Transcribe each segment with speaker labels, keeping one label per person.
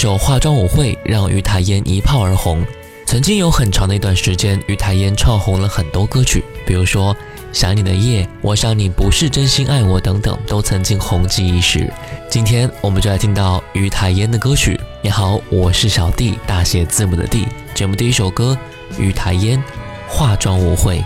Speaker 1: 首化妆舞会让于台烟一炮而红。曾经有很长的一段时间，于台烟唱红了很多歌曲，比如说。想你的夜，我想你不是真心爱我，等等，都曾经红极一时。今天我们就来听到于台烟的歌曲。你好，我是小弟，大写字母的弟。节目第一首歌，于台烟，化妆舞会。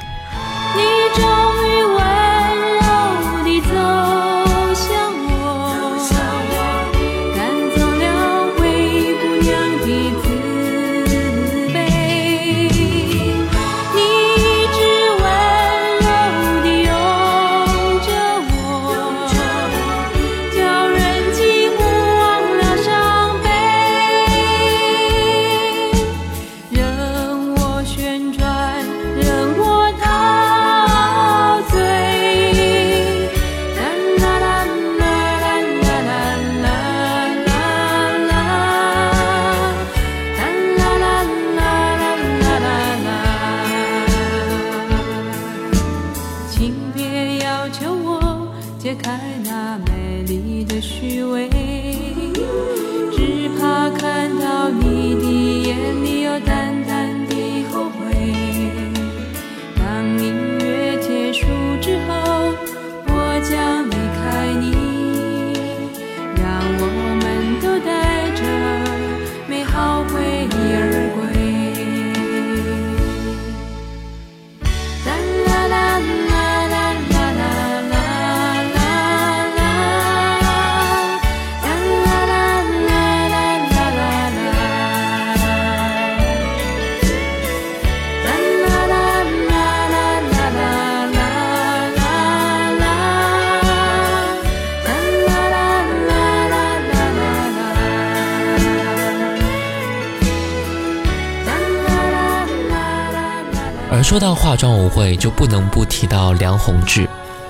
Speaker 1: 说到化妆舞会，就不能不提到梁宏志。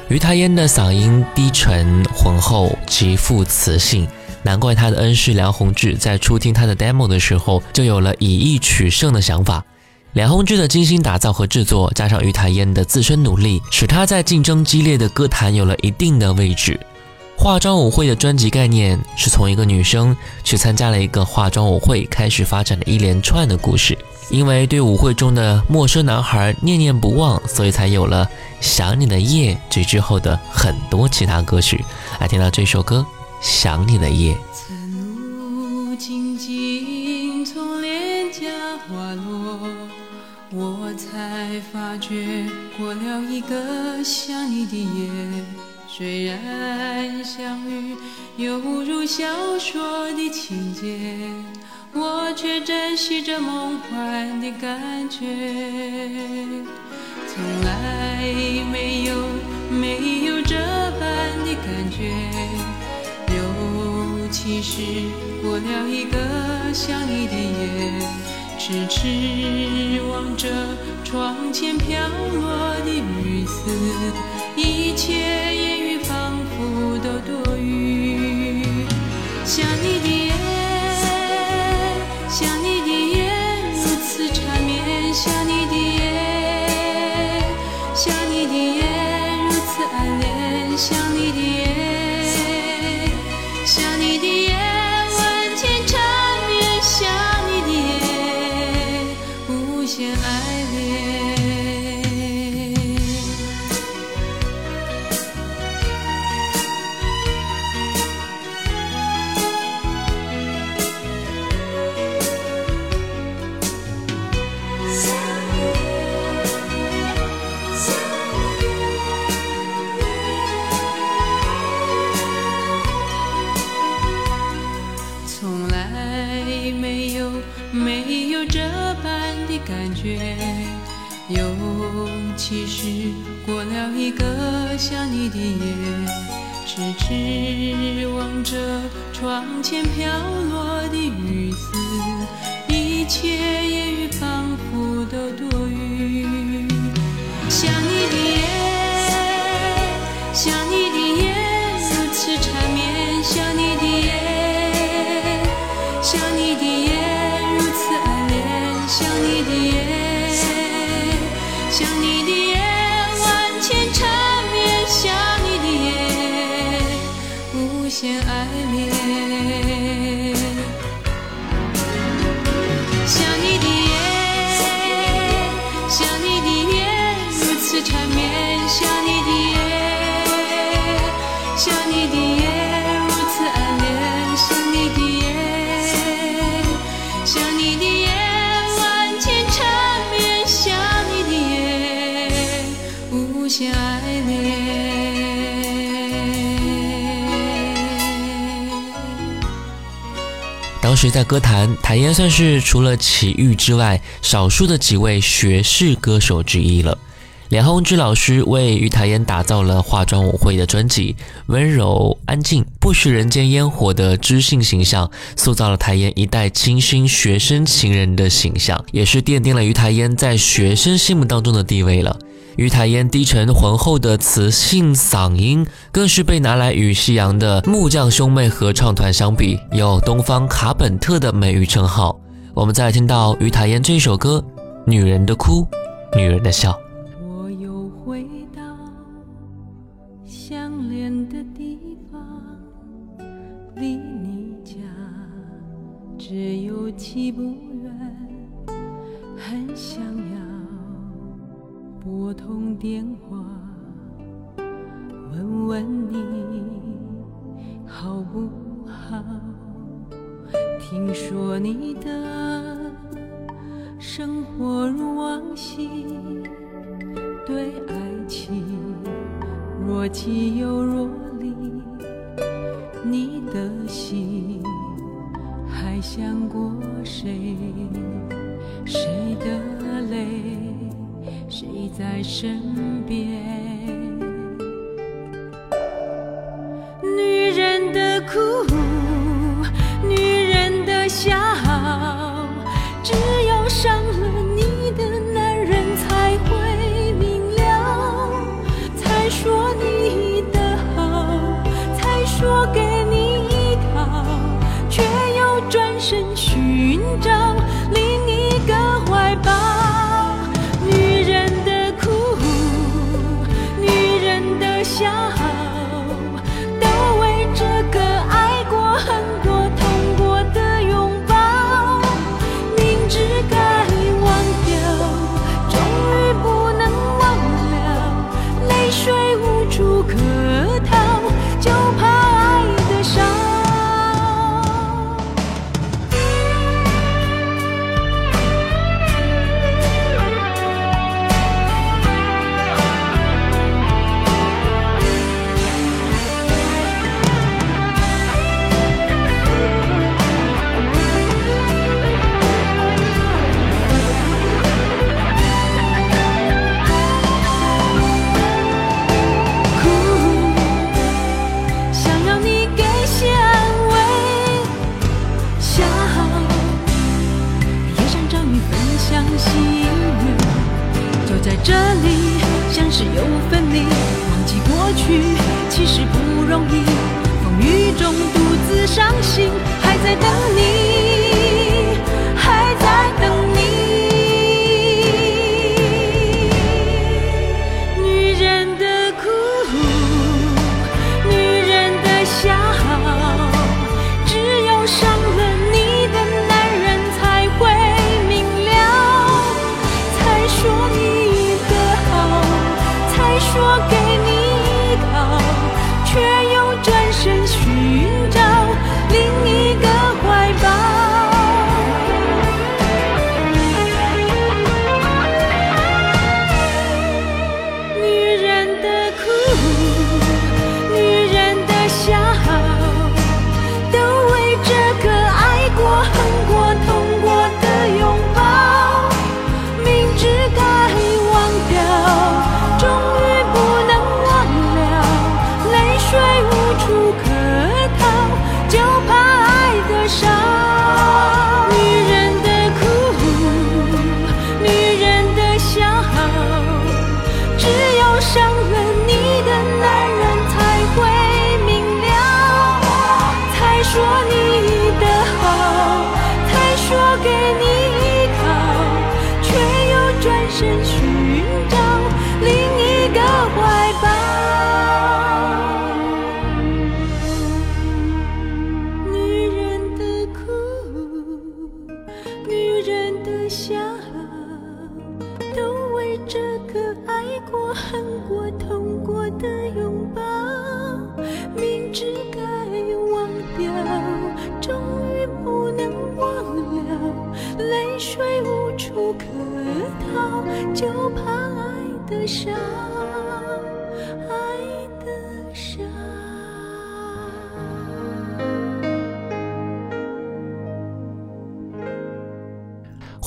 Speaker 1: 于台烟的嗓音低沉浑厚，极富磁性，难怪他的恩师梁宏志在初听他的 demo 的时候，就有了以逸取胜的想法。梁宏志的精心打造和制作，加上于台烟的自身努力，使他在竞争激烈的歌坛有了一定的位置。化妆舞会的专辑概念是从一个女生去参加了一个化妆舞会，开始发展的一连串的故事。因为对舞会中的陌生男孩念念不忘，所以才有了《想你的夜》这之后的很多其他歌曲。来听到这首歌《想你的夜》。
Speaker 2: 我才发觉，过了一个想你的夜，虽然相遇犹如小说的情节，我却珍惜着梦幻的感觉。从来没有没有这般的感觉，尤其是过了一个想你的夜。痴痴望着窗前飘落的雨丝，一切言语仿佛都多余。想你的夜，你的想你的
Speaker 1: 时在歌坛，台烟算是除了齐豫之外，少数的几位学士歌手之一了。梁鸿志老师为于台烟打造了化妆舞会的专辑，温柔安静、不食人间烟火的知性形象，塑造了台烟一代清新学生情人的形象，也是奠定了于台烟在学生心目当中的地位了。于台烟低沉浑厚的磁性嗓音，更是被拿来与夕阳的木匠兄妹合唱团相比，有东方卡本特的美誉称号。我们再听到于台烟这首歌《女人的哭，女人的笑》。
Speaker 2: 我又回到相恋的地方，离你家只有几步远，很想要。拨通电话，问问你好不好？听说你的生活如往昔，对爱情若即又若离，你的心还想过谁？谁的？在身边？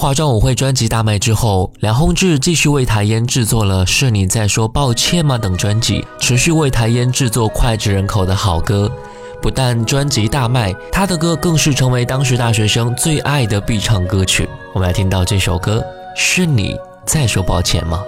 Speaker 2: 华妆舞会》专辑大卖之后，梁鸿志继续为台烟制作了《是你在说抱歉吗》等专辑，持续为台烟制作脍炙人口的好歌。不但专辑大卖，他的歌更是成为当时大学生最爱的必唱歌曲。我们来听到这首歌，《是你在说抱歉吗》。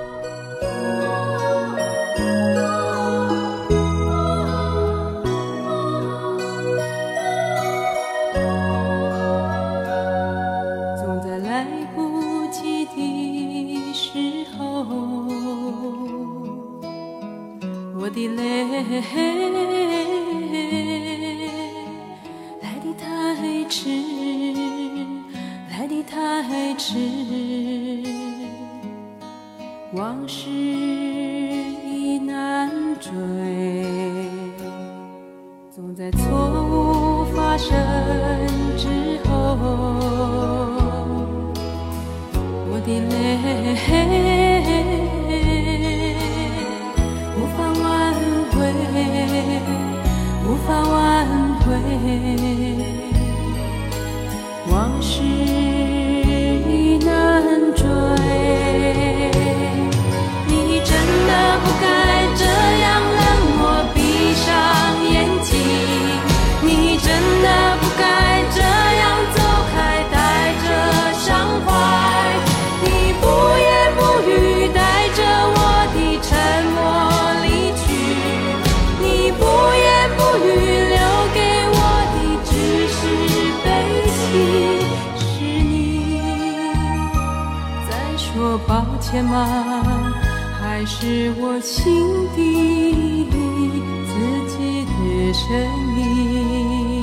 Speaker 3: 吗？还是我心底里自己的声音？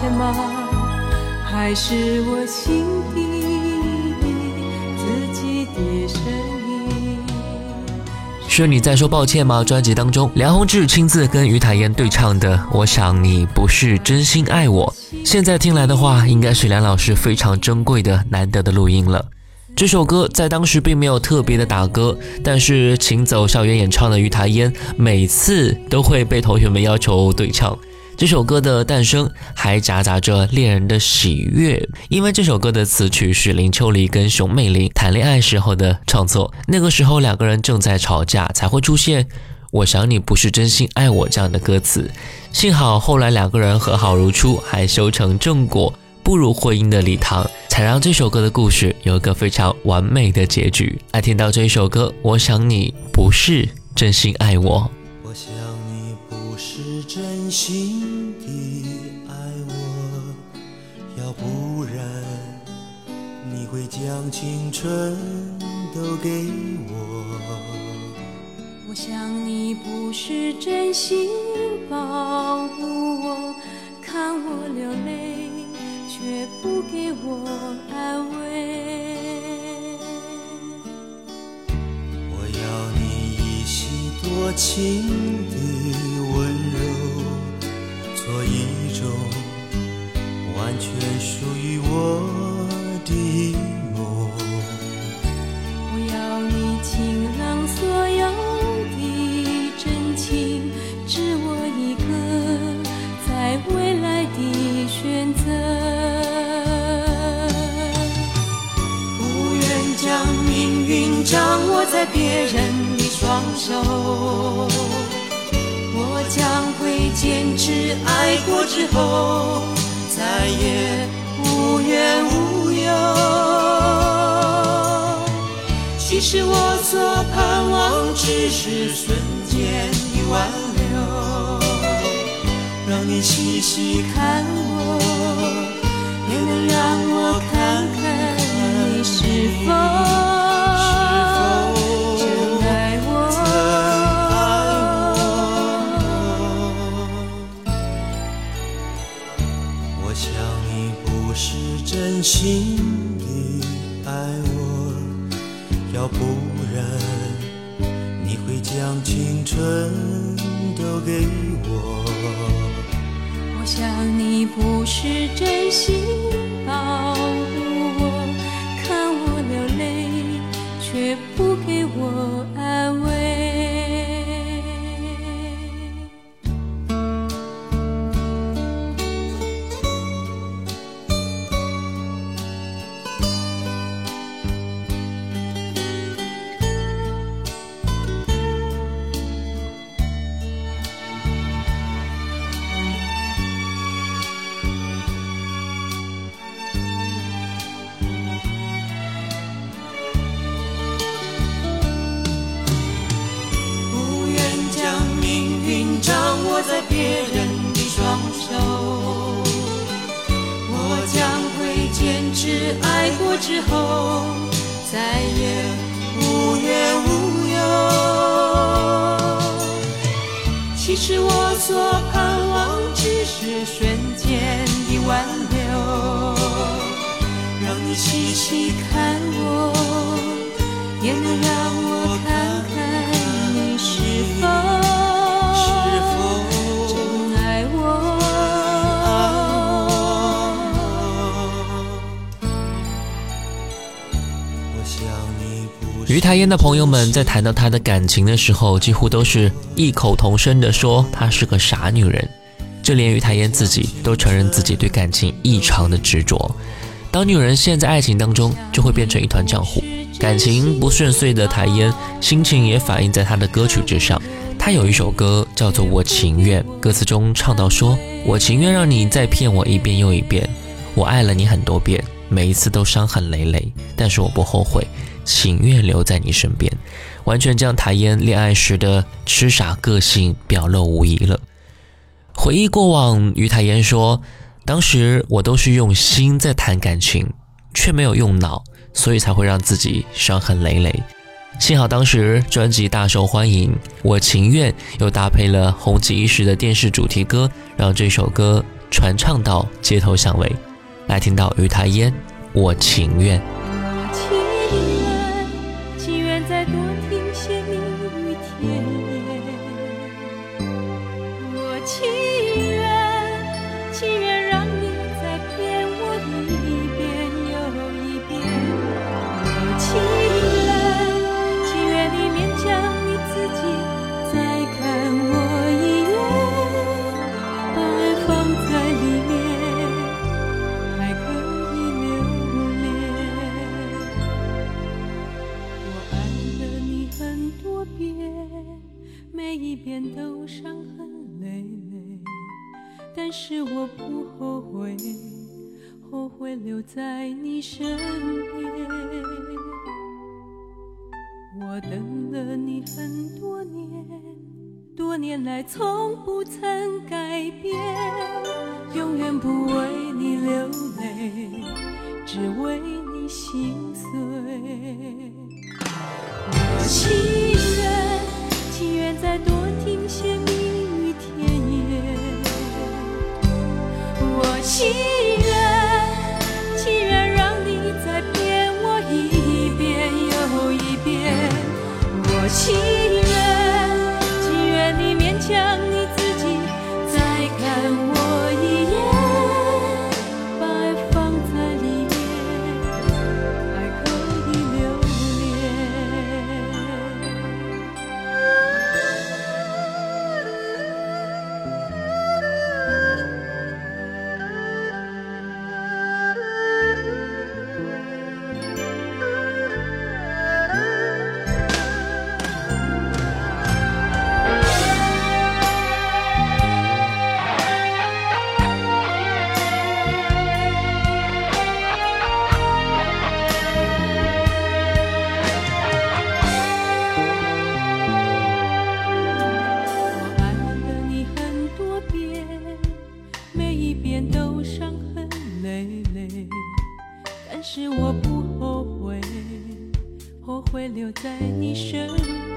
Speaker 2: 抱歉吗？还是我心底自己的声音？
Speaker 1: 是你在说抱歉吗？专辑当中，梁宏志亲自跟于台烟对唱的《我想你不是真心爱我》，现在听来的话，应该是梁老师非常珍贵的、难得的录音了。这首歌在当时并没有特别的打歌，但是请走校园演唱的于台烟每次都会被同学们要求对唱。这首歌的诞生还夹杂着恋人的喜悦，因为这首歌的词曲是林秋离跟熊美玲谈恋爱时候的创作，那个时候两个人正在吵架，才会出现“我想你不是真心爱我”这样的歌词。幸好后来两个人和好如初，还修成正果，步入婚姻的礼堂，才让这首歌的故事有一个非常完美的结局。爱听到这一首歌，我想你不是真心爱我。
Speaker 4: 我想你不是真心。青春都给我。
Speaker 2: 我想你不是真心保护我，看我流泪却不给我安慰。
Speaker 4: 我要你一袭多情的温柔，做一种完全属于我
Speaker 2: 别人的双手，我将会坚持爱过之后，再也无怨无忧。其实我所盼望只是瞬间的挽留，让你细细看我，
Speaker 4: 都给我。
Speaker 2: 我想你不是真心保
Speaker 1: 烟的朋友们在谈到她的感情的时候，几乎都是异口同声的说她是个傻女人。就连于台烟自己都承认自己对感情异常的执着。当女人陷在爱情当中，就会变成一团浆糊。感情不顺遂的台烟，心情也反映在她的歌曲之上。她有一首歌叫做《我情愿》，歌词中唱到说：“我情愿让你再骗我一遍又一遍，我爱了你很多遍，每一次都伤痕累累，但是我不后悔。”情愿留在你身边，完全将台烟恋爱时的痴傻个性表露无遗了。回忆过往，于台烟说：“当时我都是用心在谈感情，却没有用脑，所以才会让自己伤痕累累。幸好当时专辑大受欢迎，我情愿又搭配了红极一时的电视主题歌，让这首歌传唱到街头巷尾。来听到于台烟，我情愿。
Speaker 2: 每一遍都伤痕累累但是我不后悔后悔留在你身边我等了你很多年多年来从不曾改变。永远不为你流泪只为你心碎。再多听些蜜语甜言。我心。在你身边。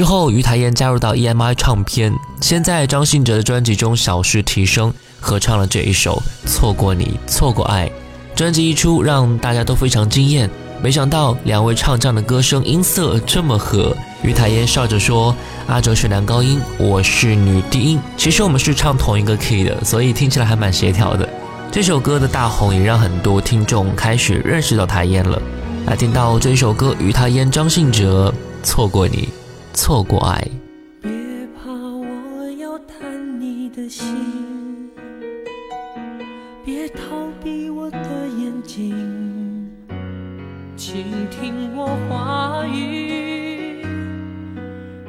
Speaker 2: 之后，于台燕加入到 EMI 唱片，先在张信哲的专辑中小试提升，合唱了这一首《错过你，错过爱》。专辑一出，让大家都非常惊艳。没想到两位唱将的歌声音色这么合。于台燕笑着说：“阿哲是男高音，我是女低音，其实我们是唱同一个 key 的，所以听起来还蛮协调的。”这首歌的大红也让很多听众开始认识到台燕了。来听到这首歌，于台燕、张信哲，《错过你》。错过爱，
Speaker 5: 别怕，我要探你的心，别逃避我的眼睛，倾听我话语，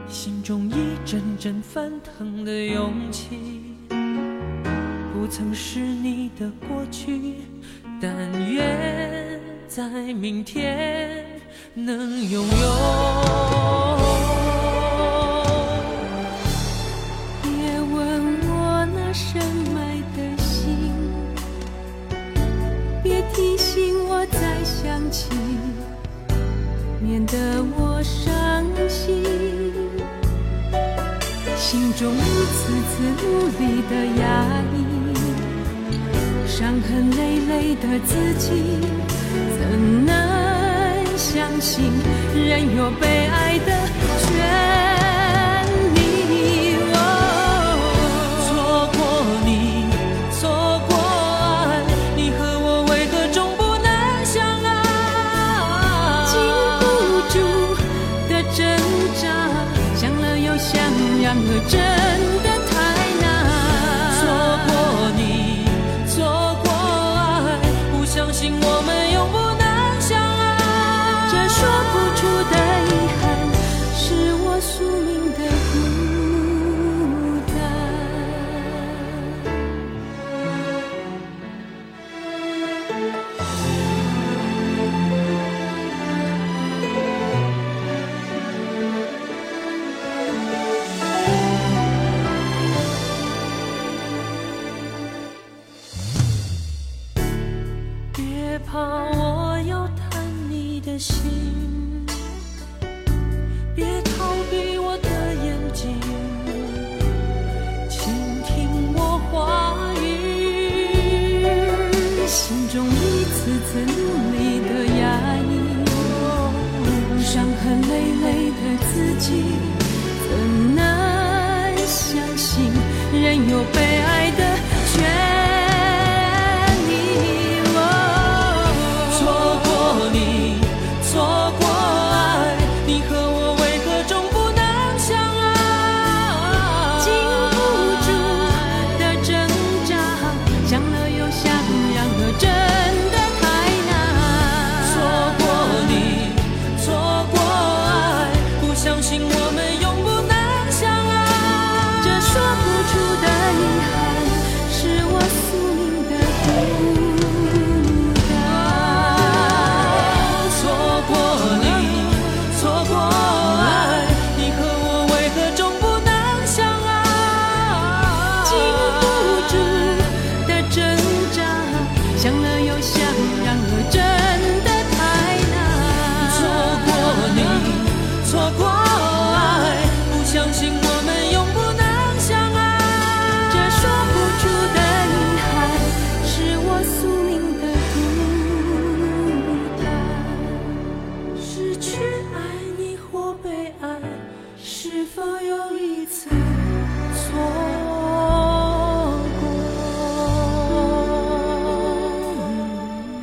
Speaker 5: 心中一阵阵翻腾的勇气，不曾是你的过去，但愿在明天能拥有。
Speaker 2: 的我伤心。心中一次次努力的压抑，伤痕累累的自己，怎能相信人有被爱的权？
Speaker 1: 这 tenho pelo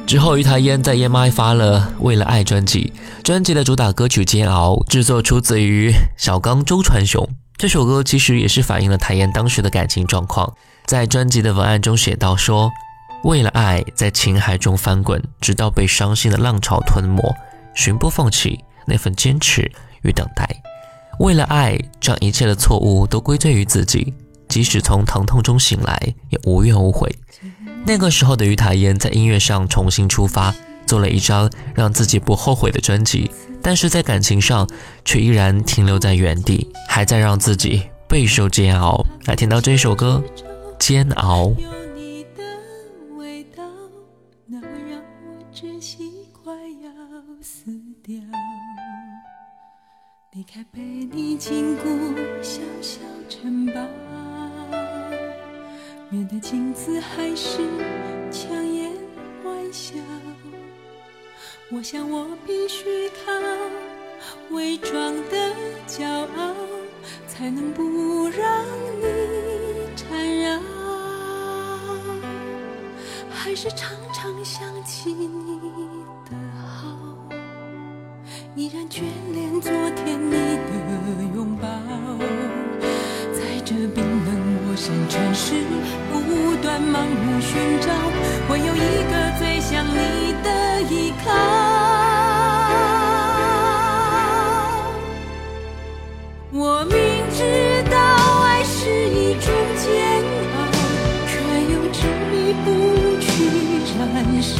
Speaker 1: 之后，于台烟在 EMI 发了《为了爱》专辑，专辑的主打歌曲《煎熬》制作出自于小刚周传雄。这首歌其实也是反映了台烟当时的感情状况。在专辑的文案中写到说：“为了爱，在情海中翻滚，直到被伤心的浪潮吞没，寻不放弃那份坚持与等待。为了爱，将一切的错误都归罪于自己，即使从疼痛中醒来，也无怨无悔。”那个时候的于塔烟在音乐上重新出发，做了一张让自己不后悔的专辑，但是在感情上却依然停留在原地，还在让自己备受煎熬。来听到这首歌《煎熬》。
Speaker 2: 离开被你禁锢小小城堡。面对镜子还是强颜欢笑，我想我必须靠伪装的骄傲，才能不让你缠绕。还是常常想起你的好，依然眷恋昨天你的深沉时。不断盲目寻找，会有一个最像你的依靠。我明知道爱是一种煎熬，却又执迷不去燃烧。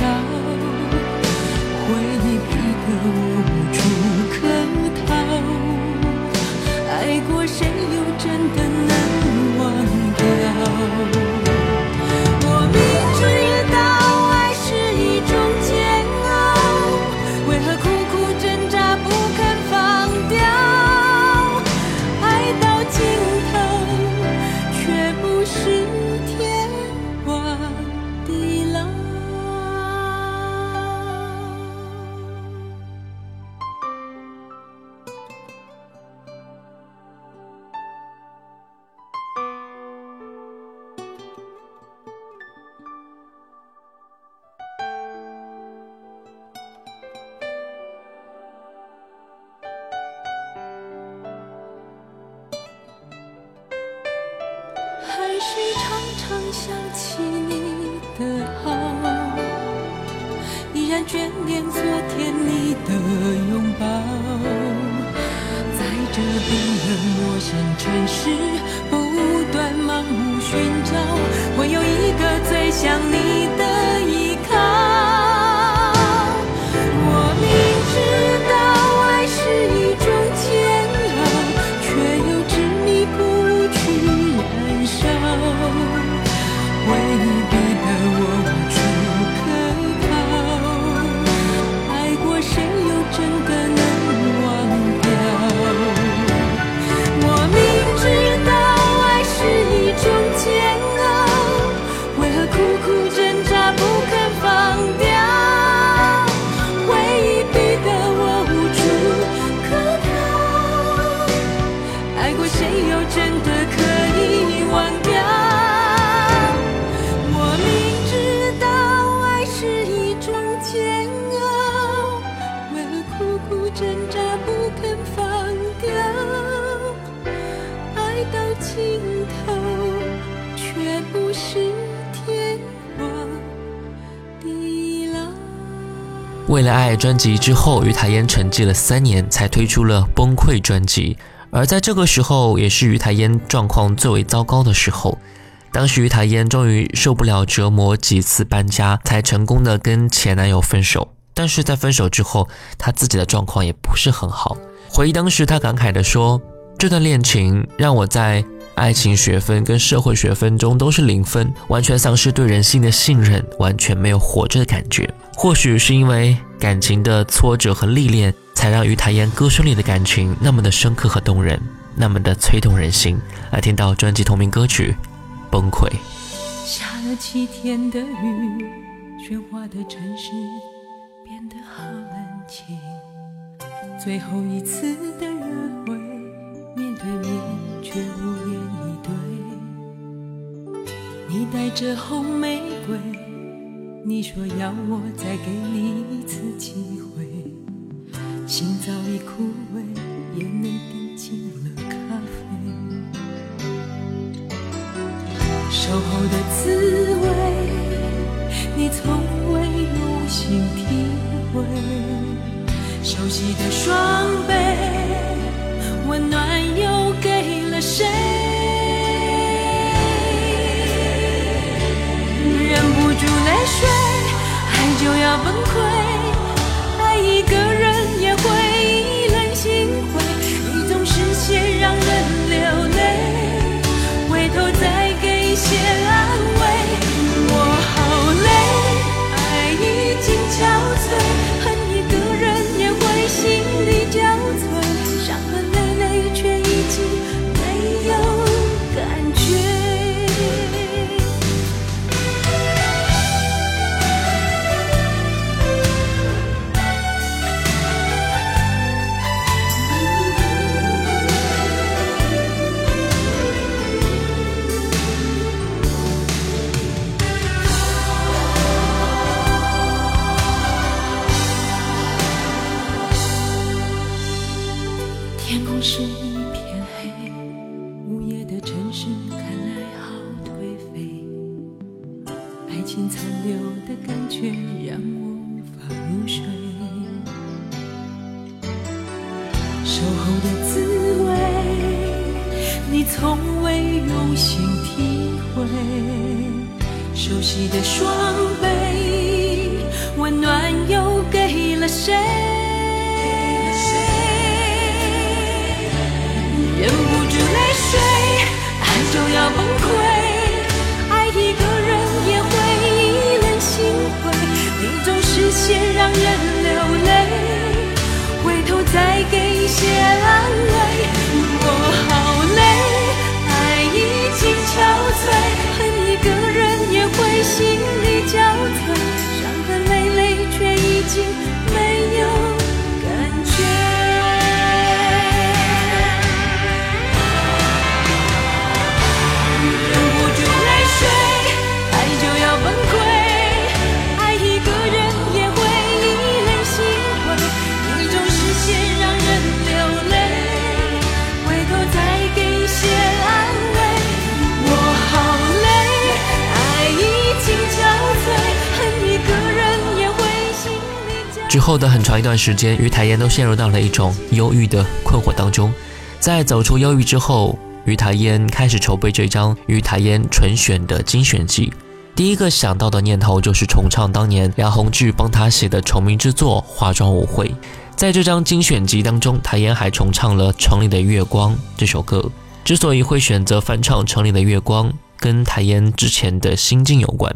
Speaker 1: 专辑之后，于台烟沉寂了三年，才推出了《崩溃》专辑。而在这个时候，也是于台烟状况最为糟糕的时候。当时于台烟终于受不了折磨，几次搬家，才成功的跟前男友分手。但是在分手之后，她自己的状况也不是很好。回忆当时，她感慨的说：“这段恋情让我在爱情学分跟社会学分中都是零分，完全丧失对人性的信任，完全没有活着的感觉。”或许是因为感情的挫折和历练，才让于台烟歌声里的感情那么的深刻和动人，那么的催动人心。来听到专辑同名歌曲《崩溃》。
Speaker 2: 下了七天的雨，喧哗的城市变得好冷清。最后一次的约会，面对面却无言以对。你带着红玫瑰。你说要我再给你一次机会，心早已枯萎，眼泪滴进了咖啡。守候的滋味，你从未用心体会。熟悉的双臂，睡，爱就要崩溃，爱一个人
Speaker 1: 之后的很长一段时间，于台烟都陷入到了一种忧郁的困惑当中。在走出忧郁之后，于台烟开始筹备这张于台烟纯选的精选集。第一个想到的念头就是重唱当年梁鸿志帮他写的成名之作《化妆舞会》。在这张精选集当中，台烟还重唱了《城里的月光》这首歌。之所以会选择翻唱《城里的月光》，跟台烟之前的心境有关。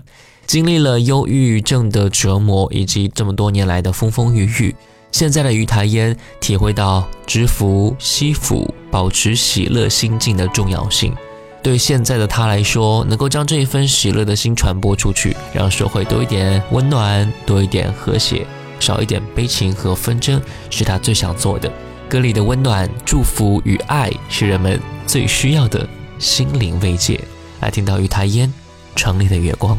Speaker 1: 经历了忧郁症的折磨，以及这么多年来的风风雨雨，现在的于台烟体会到知福惜福、保持喜乐心境的重要性。对现在的他来说，能够将这一份喜乐的心传播出去，让社会多一点温暖，多一点和谐，少一点悲情和纷争，是他最想做的。歌里的温暖、祝福与爱，是人们最需要的心灵慰藉。来听到于台烟城里的月光。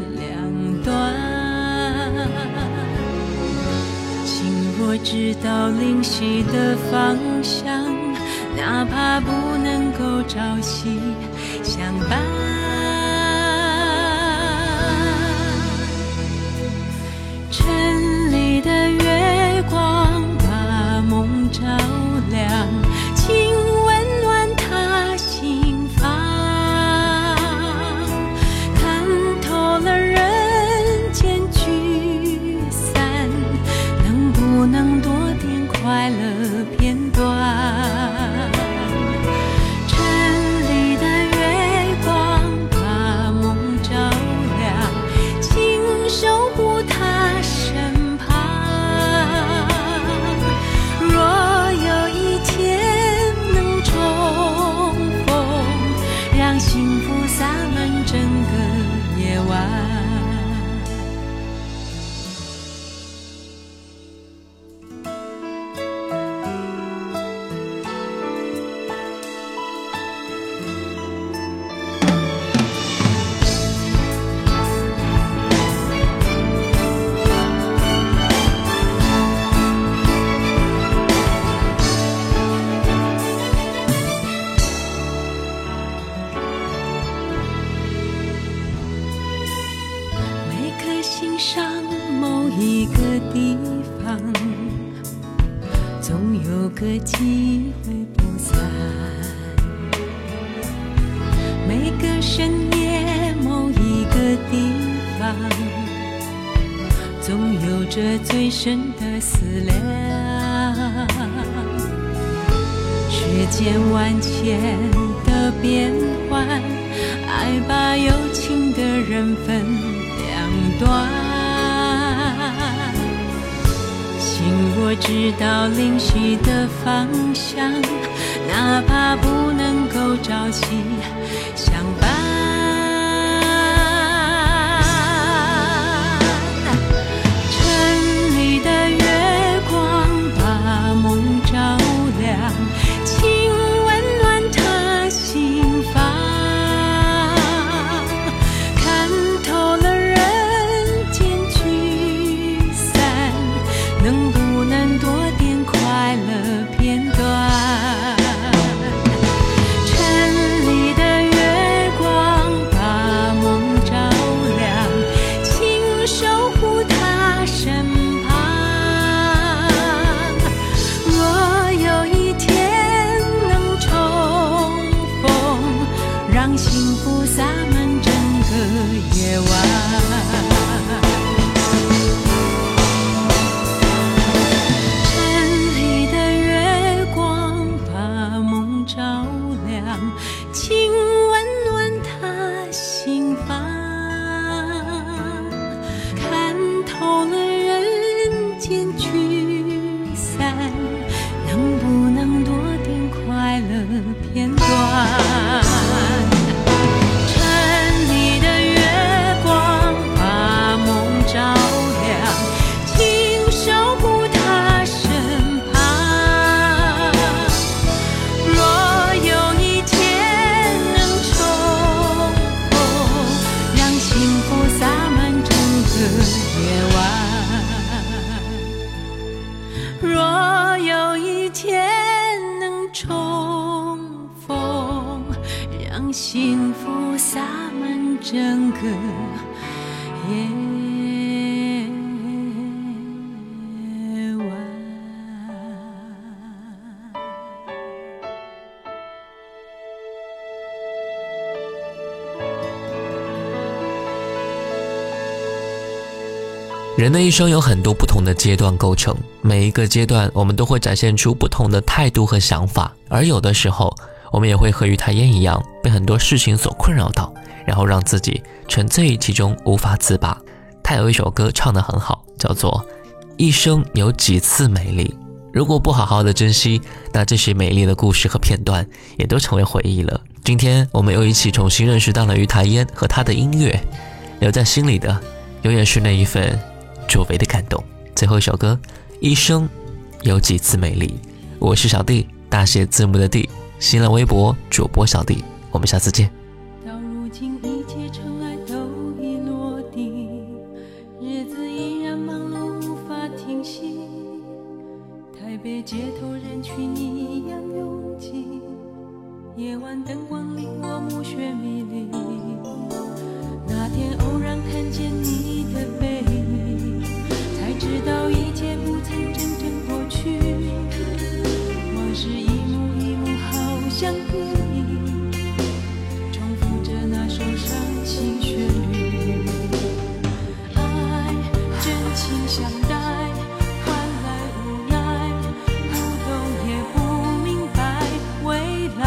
Speaker 2: 两端。心若知道灵犀的方向，哪怕不能够朝夕相伴。城里的月光把梦照亮，什么？人的一
Speaker 1: 生有很多不同的阶段构成，每一个阶段我们都会展现出不同的态度和想法，而有的时候我们也会和于台烟一样，被很多事情所困扰到，然后让自己沉醉于其中无法自拔。他有一首歌唱得很好，叫做《一生有几次美丽》，如果不好好的珍惜，那这些美丽的故事和片段也都成为回忆了。今天我们又一起重新认识到了于台烟和他的音乐，留在心里的永远是那一份。久违的感动。最后一首歌，一生有几次美丽。我是小弟，大写字母的弟。新浪微博主播小弟，我们下次见。
Speaker 2: 像电影，重复着那首伤心旋律。爱真情相待，换来无奈，不懂也不明白，未来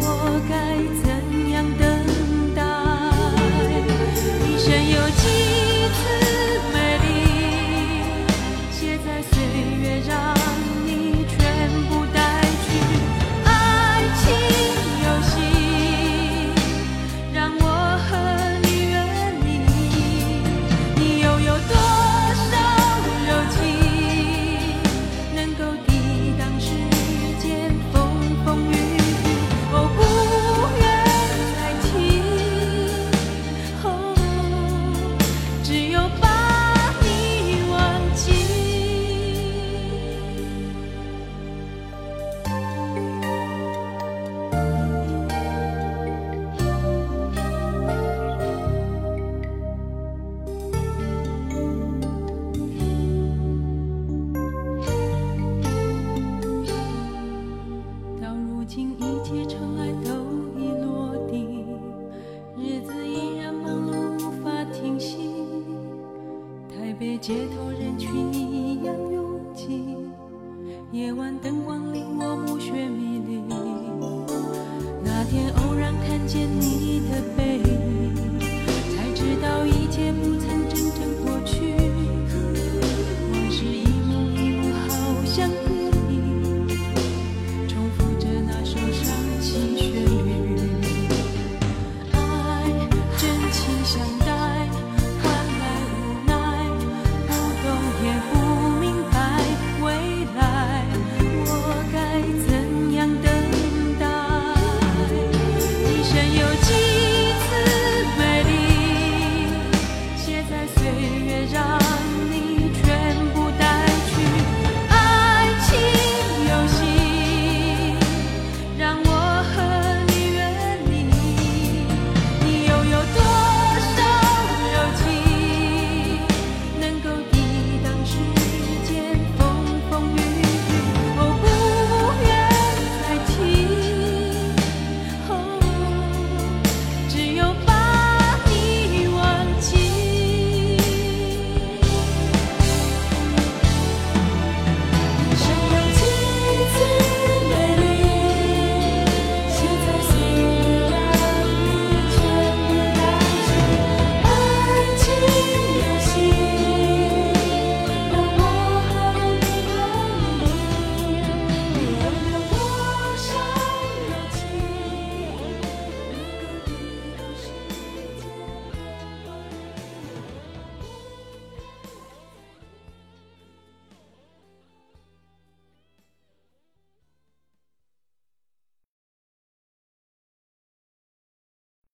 Speaker 2: 我该怎样等待？一生有几？